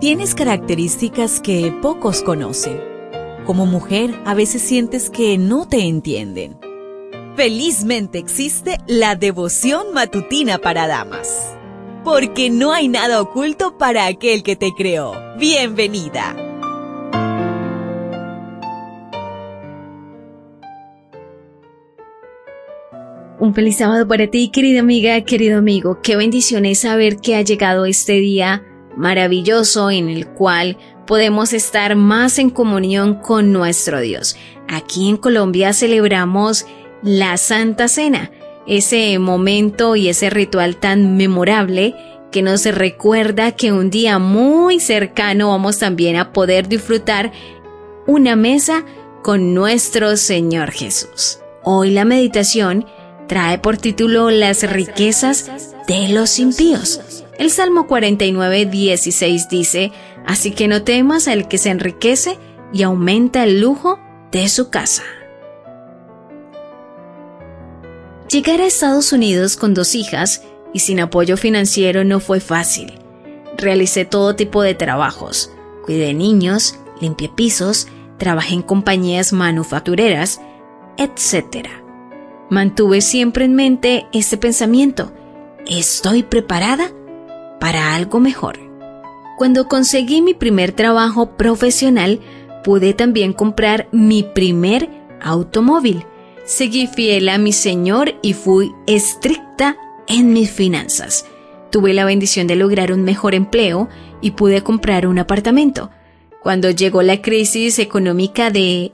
Tienes características que pocos conocen. Como mujer, a veces sientes que no te entienden. Felizmente existe la devoción matutina para damas. Porque no hay nada oculto para aquel que te creó. Bienvenida. Un feliz sábado para ti, querida amiga, querido amigo. Qué bendición es saber que ha llegado este día maravilloso en el cual podemos estar más en comunión con nuestro Dios. Aquí en Colombia celebramos la Santa Cena, ese momento y ese ritual tan memorable que nos recuerda que un día muy cercano vamos también a poder disfrutar una mesa con nuestro Señor Jesús. Hoy la meditación trae por título Las riquezas de los impíos. El Salmo 49, 16 dice, Así que no temas al que se enriquece y aumenta el lujo de su casa. Llegar a Estados Unidos con dos hijas y sin apoyo financiero no fue fácil. Realicé todo tipo de trabajos. Cuidé niños, limpié pisos, trabajé en compañías manufactureras, etc. Mantuve siempre en mente este pensamiento. Estoy preparada para algo mejor. Cuando conseguí mi primer trabajo profesional, pude también comprar mi primer automóvil. Seguí fiel a mi Señor y fui estricta en mis finanzas. Tuve la bendición de lograr un mejor empleo y pude comprar un apartamento. Cuando llegó la crisis económica de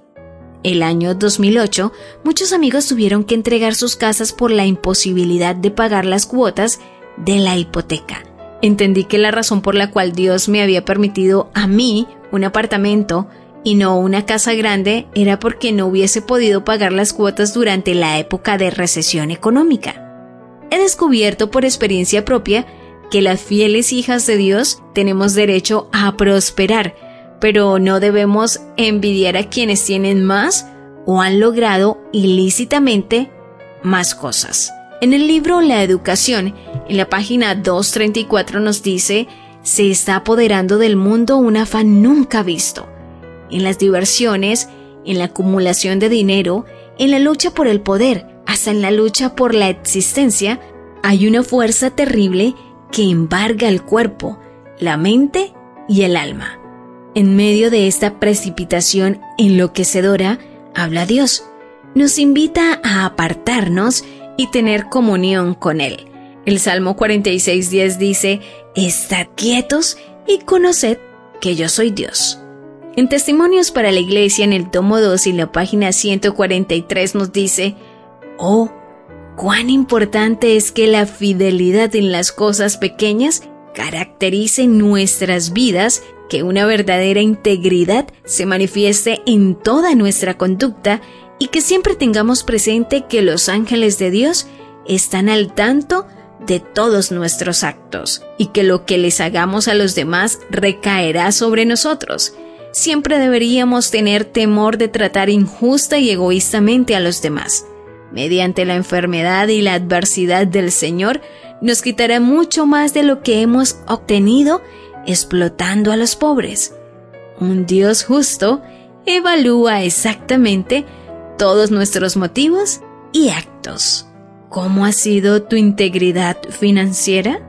el año 2008, muchos amigos tuvieron que entregar sus casas por la imposibilidad de pagar las cuotas de la hipoteca entendí que la razón por la cual Dios me había permitido a mí un apartamento y no una casa grande era porque no hubiese podido pagar las cuotas durante la época de recesión económica. He descubierto por experiencia propia que las fieles hijas de Dios tenemos derecho a prosperar, pero no debemos envidiar a quienes tienen más o han logrado ilícitamente más cosas. En el libro La Educación, en la página 234 nos dice, se está apoderando del mundo un afán nunca visto. En las diversiones, en la acumulación de dinero, en la lucha por el poder, hasta en la lucha por la existencia, hay una fuerza terrible que embarga el cuerpo, la mente y el alma. En medio de esta precipitación enloquecedora, habla Dios. Nos invita a apartarnos y tener comunión con Él. El Salmo 46.10 dice, Estad quietos y conoced que yo soy Dios. En Testimonios para la Iglesia, en el tomo 2 y la página 143 nos dice, Oh, cuán importante es que la fidelidad en las cosas pequeñas caracterice nuestras vidas, que una verdadera integridad se manifieste en toda nuestra conducta y que siempre tengamos presente que los ángeles de Dios están al tanto de todos nuestros actos y que lo que les hagamos a los demás recaerá sobre nosotros. Siempre deberíamos tener temor de tratar injusta y egoístamente a los demás. Mediante la enfermedad y la adversidad del Señor, nos quitará mucho más de lo que hemos obtenido explotando a los pobres. Un Dios justo evalúa exactamente todos nuestros motivos y actos. ¿Cómo ha sido tu integridad financiera?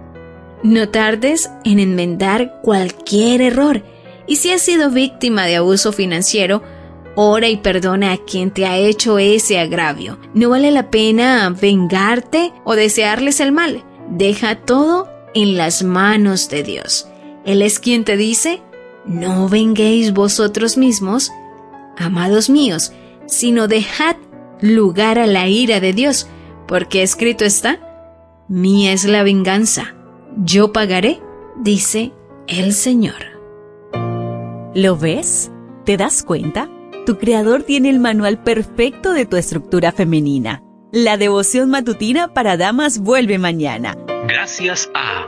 No tardes en enmendar cualquier error y si has sido víctima de abuso financiero, ora y perdona a quien te ha hecho ese agravio. No vale la pena vengarte o desearles el mal. Deja todo en las manos de Dios. Él es quien te dice, no venguéis vosotros mismos, amados míos, sino dejad lugar a la ira de Dios, porque escrito está, Mía es la venganza, yo pagaré, dice el Señor. ¿Lo ves? ¿Te das cuenta? Tu creador tiene el manual perfecto de tu estructura femenina. La devoción matutina para damas vuelve mañana. Gracias a